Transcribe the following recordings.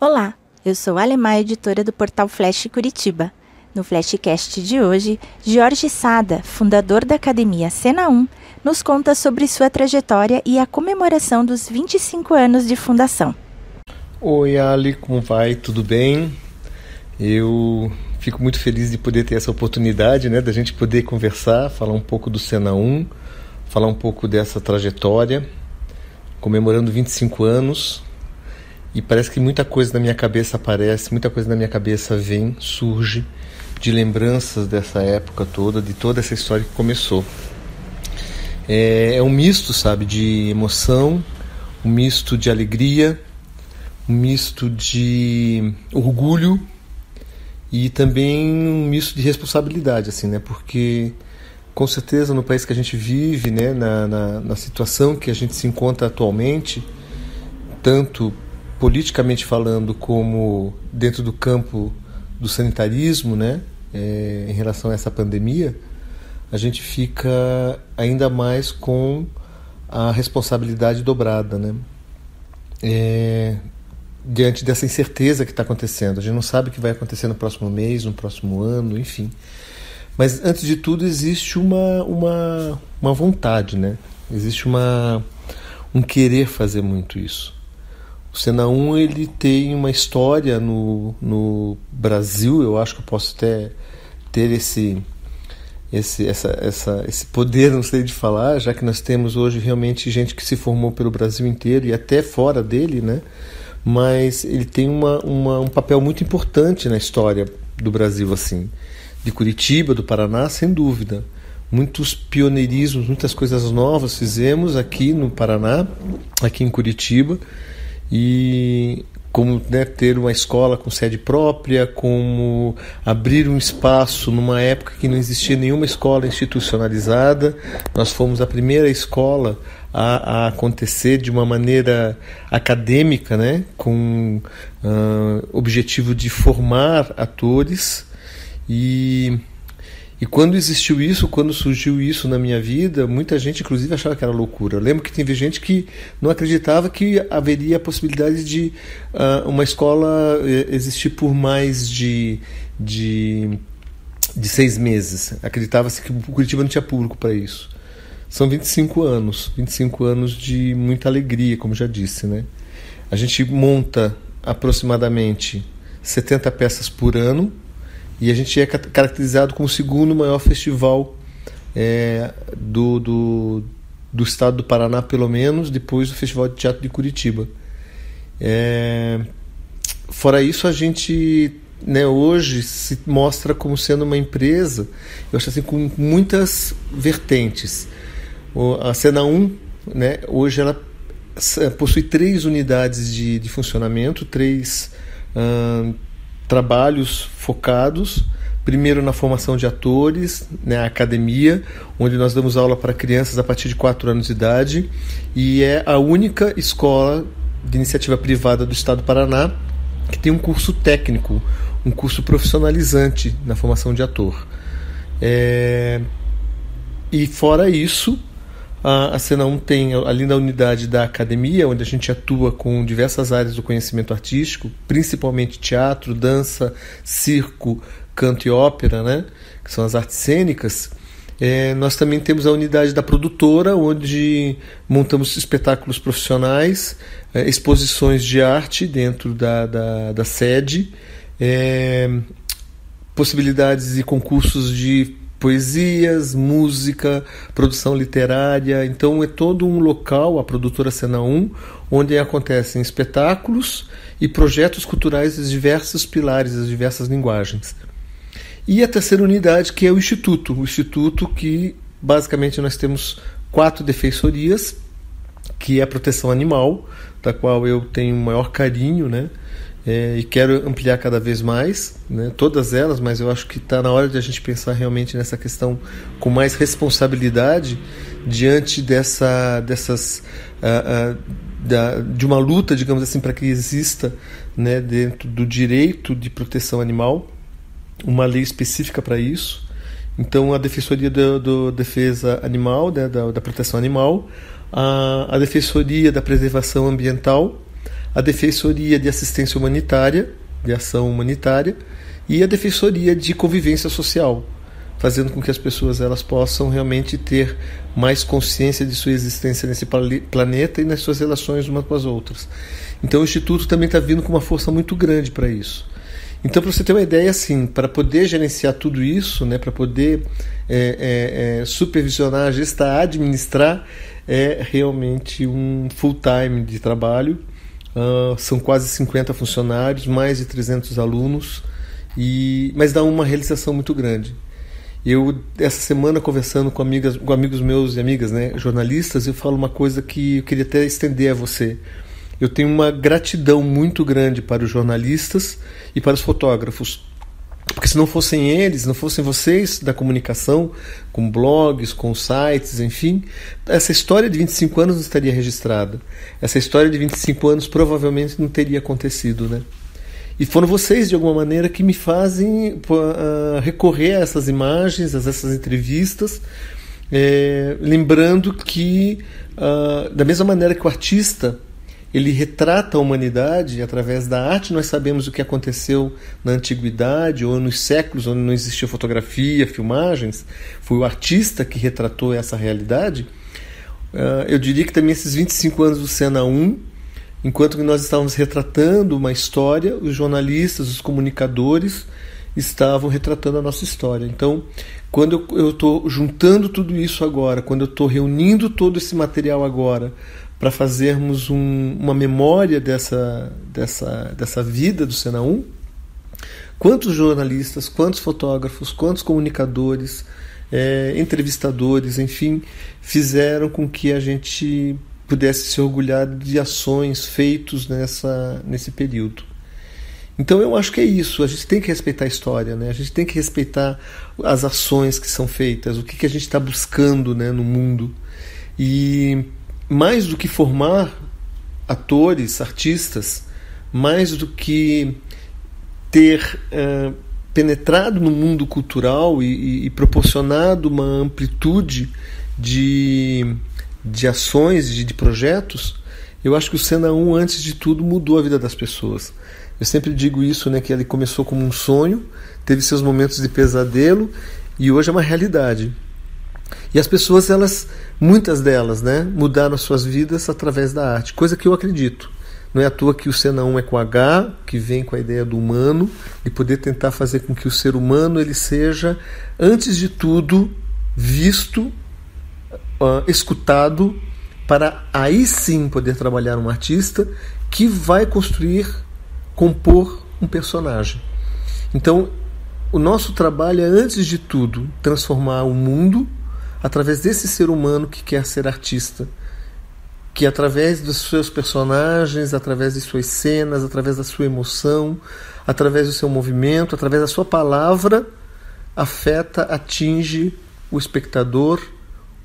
Olá, eu sou a Alemã, editora do portal Flash Curitiba. No Flashcast de hoje, Jorge Sada, fundador da Academia Cena 1, nos conta sobre sua trajetória e a comemoração dos 25 anos de fundação. Oi, Ali, como vai? Tudo bem? Eu fico muito feliz de poder ter essa oportunidade, né, da gente poder conversar, falar um pouco do Cena 1, falar um pouco dessa trajetória, comemorando 25 anos, e parece que muita coisa na minha cabeça aparece, muita coisa na minha cabeça vem, surge de lembranças dessa época toda, de toda essa história que começou. É, é um misto, sabe, de emoção, um misto de alegria, um misto de orgulho e também um misto de responsabilidade, assim, né? Porque com certeza no país que a gente vive, né, na, na, na situação que a gente se encontra atualmente, tanto politicamente falando, como dentro do campo do sanitarismo, né, é, em relação a essa pandemia, a gente fica ainda mais com a responsabilidade dobrada, né? É, diante dessa incerteza que está acontecendo. A gente não sabe o que vai acontecer no próximo mês, no próximo ano, enfim. Mas antes de tudo existe uma, uma, uma vontade, né? Existe uma, um querer fazer muito isso. O Sena 1 ele tem uma história no, no Brasil, eu acho que eu posso até ter esse, esse, essa, essa, esse poder, não sei de falar, já que nós temos hoje realmente gente que se formou pelo Brasil inteiro e até fora dele, né? Mas ele tem uma, uma, um papel muito importante na história do Brasil, assim, de Curitiba, do Paraná, sem dúvida. Muitos pioneirismos, muitas coisas novas fizemos aqui no Paraná, aqui em Curitiba e como né, ter uma escola com sede própria, como abrir um espaço numa época que não existia nenhuma escola institucionalizada. Nós fomos a primeira escola a, a acontecer de uma maneira acadêmica, né, com uh, objetivo de formar atores e e quando existiu isso, quando surgiu isso na minha vida, muita gente, inclusive, achava que era loucura. Eu lembro que teve gente que não acreditava que haveria a possibilidade de uh, uma escola eh, existir por mais de, de, de seis meses. Acreditava-se que o Curitiba não tinha público para isso. São 25 anos, 25 anos de muita alegria, como já disse, né? A gente monta aproximadamente 70 peças por ano, e a gente é caracterizado como o segundo maior festival é, do, do, do, estado do Paraná, pelo menos, depois do Festival de Teatro de Curitiba. É, fora isso, a gente né, hoje se mostra como sendo uma empresa, eu acho assim, com muitas vertentes. A Cena 1, né, hoje ela possui três unidades de, de funcionamento, três hum, trabalhos focados primeiro na formação de atores, né, a academia, onde nós damos aula para crianças a partir de 4 anos de idade, e é a única escola de iniciativa privada do estado do Paraná que tem um curso técnico, um curso profissionalizante na formação de ator. É... E fora isso, a, a Cena 1 tem ali na unidade da academia, onde a gente atua com diversas áreas do conhecimento artístico, principalmente teatro, dança, circo, canto e ópera, né? que são as artes cênicas. É, nós também temos a unidade da produtora, onde montamos espetáculos profissionais, é, exposições de arte dentro da, da, da sede, é, possibilidades e concursos de poesias, música, produção literária. Então é todo um local, a produtora Cena 1, onde acontecem espetáculos e projetos culturais dos diversos pilares, das diversas linguagens. E a terceira unidade, que é o Instituto. O Instituto que basicamente nós temos quatro defensorias, que é a proteção animal, da qual eu tenho o maior carinho, né? É, e quero ampliar cada vez mais, né, todas elas, mas eu acho que está na hora de a gente pensar realmente nessa questão com mais responsabilidade diante dessa, dessas, uh, uh, da, de uma luta, digamos assim, para que exista né, dentro do direito de proteção animal uma lei específica para isso. Então, a Defensoria do, do Defesa Animal, né, da, da proteção animal, a, a Defensoria da Preservação Ambiental, a Defensoria de Assistência Humanitária, de Ação Humanitária, e a Defensoria de Convivência Social, fazendo com que as pessoas elas possam realmente ter mais consciência de sua existência nesse planeta e nas suas relações umas com as outras. Então o Instituto também está vindo com uma força muito grande para isso. Então, para você ter uma ideia, assim, para poder gerenciar tudo isso, né, para poder é, é, é, supervisionar, gestar, administrar, é realmente um full time de trabalho. Uh, são quase 50 funcionários, mais de 300 alunos, e mas dá uma realização muito grande. Eu, essa semana, conversando com, amigas, com amigos meus e amigas, né, jornalistas, eu falo uma coisa que eu queria até estender a você. Eu tenho uma gratidão muito grande para os jornalistas e para os fotógrafos. Porque se não fossem eles, não fossem vocês da comunicação, com blogs, com sites, enfim, essa história de 25 anos não estaria registrada. Essa história de 25 anos provavelmente não teria acontecido, né? E foram vocês, de alguma maneira, que me fazem uh, recorrer a essas imagens, a essas entrevistas, é, lembrando que, uh, da mesma maneira que o artista ele retrata a humanidade através da arte, nós sabemos o que aconteceu na antiguidade ou nos séculos onde não existia fotografia, filmagens, foi o artista que retratou essa realidade. Uh, eu diria que também esses 25 anos do Cena 1 Enquanto que nós estávamos retratando uma história, os jornalistas, os comunicadores estavam retratando a nossa história. Então, quando eu estou juntando tudo isso agora, quando eu estou reunindo todo esse material agora para fazermos um, uma memória dessa, dessa, dessa vida do Sena 1, quantos jornalistas, quantos fotógrafos, quantos comunicadores, é, entrevistadores, enfim, fizeram com que a gente pudesse se orgulhar de ações feitos nessa, nesse período. Então eu acho que é isso. A gente tem que respeitar a história, né? A gente tem que respeitar as ações que são feitas, o que, que a gente está buscando, né, no mundo. E mais do que formar atores, artistas, mais do que ter uh, penetrado no mundo cultural e, e, e proporcionado uma amplitude de de ações, de, de projetos, eu acho que o Cena 1, antes de tudo, mudou a vida das pessoas. Eu sempre digo isso, né, que ele começou como um sonho, teve seus momentos de pesadelo e hoje é uma realidade. E as pessoas, elas, muitas delas, né, mudaram as suas vidas através da arte, coisa que eu acredito. Não é à toa que o Cena 1 é com H, que vem com a ideia do humano, de poder tentar fazer com que o ser humano ele seja, antes de tudo, visto uh, escutado para aí sim poder trabalhar um artista que vai construir, compor um personagem. Então, o nosso trabalho é, antes de tudo, transformar o mundo através desse ser humano que quer ser artista. Que através dos seus personagens, através de suas cenas, através da sua emoção, através do seu movimento, através da sua palavra, afeta, atinge o espectador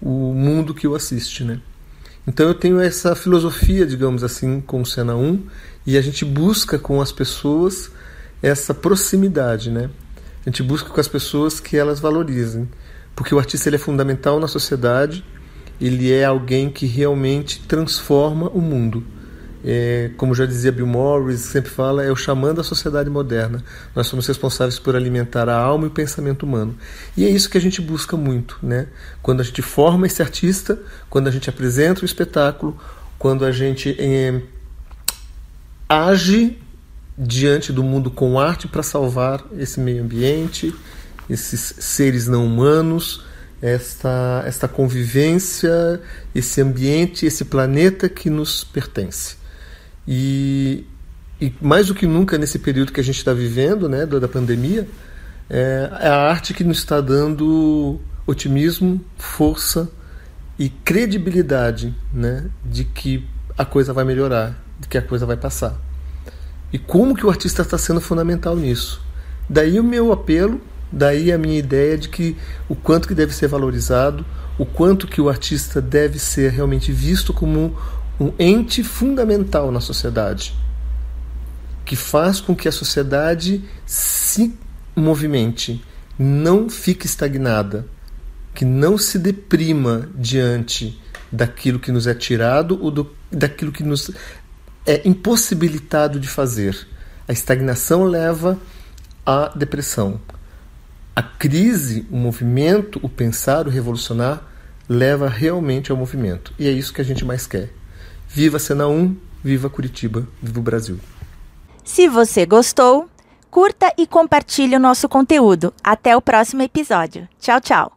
o mundo que o assiste, né? Então eu tenho essa filosofia, digamos assim, com o Cena 1 e a gente busca com as pessoas essa proximidade, né? A gente busca com as pessoas que elas valorizem, porque o artista ele é fundamental na sociedade, ele é alguém que realmente transforma o mundo é, como já dizia Bill Morris, sempre fala, é o xamã da sociedade moderna. Nós somos responsáveis por alimentar a alma e o pensamento humano. E é isso que a gente busca muito, né? Quando a gente forma esse artista, quando a gente apresenta o espetáculo, quando a gente é, age diante do mundo com arte para salvar esse meio ambiente, esses seres não humanos, esta, esta convivência, esse ambiente, esse planeta que nos pertence. E, e mais do que nunca nesse período que a gente está vivendo, né, da pandemia, é, é a arte que nos está dando otimismo, força e credibilidade, né, de que a coisa vai melhorar, de que a coisa vai passar. E como que o artista está sendo fundamental nisso? Daí o meu apelo, daí a minha ideia de que o quanto que deve ser valorizado, o quanto que o artista deve ser realmente visto como um ente fundamental na sociedade, que faz com que a sociedade se movimente, não fique estagnada, que não se deprima diante daquilo que nos é tirado ou do, daquilo que nos é impossibilitado de fazer. A estagnação leva à depressão. A crise, o movimento, o pensar, o revolucionar leva realmente ao movimento. E é isso que a gente mais quer. Viva Cena 1, viva Curitiba, viva o Brasil. Se você gostou, curta e compartilhe o nosso conteúdo. Até o próximo episódio. Tchau, tchau.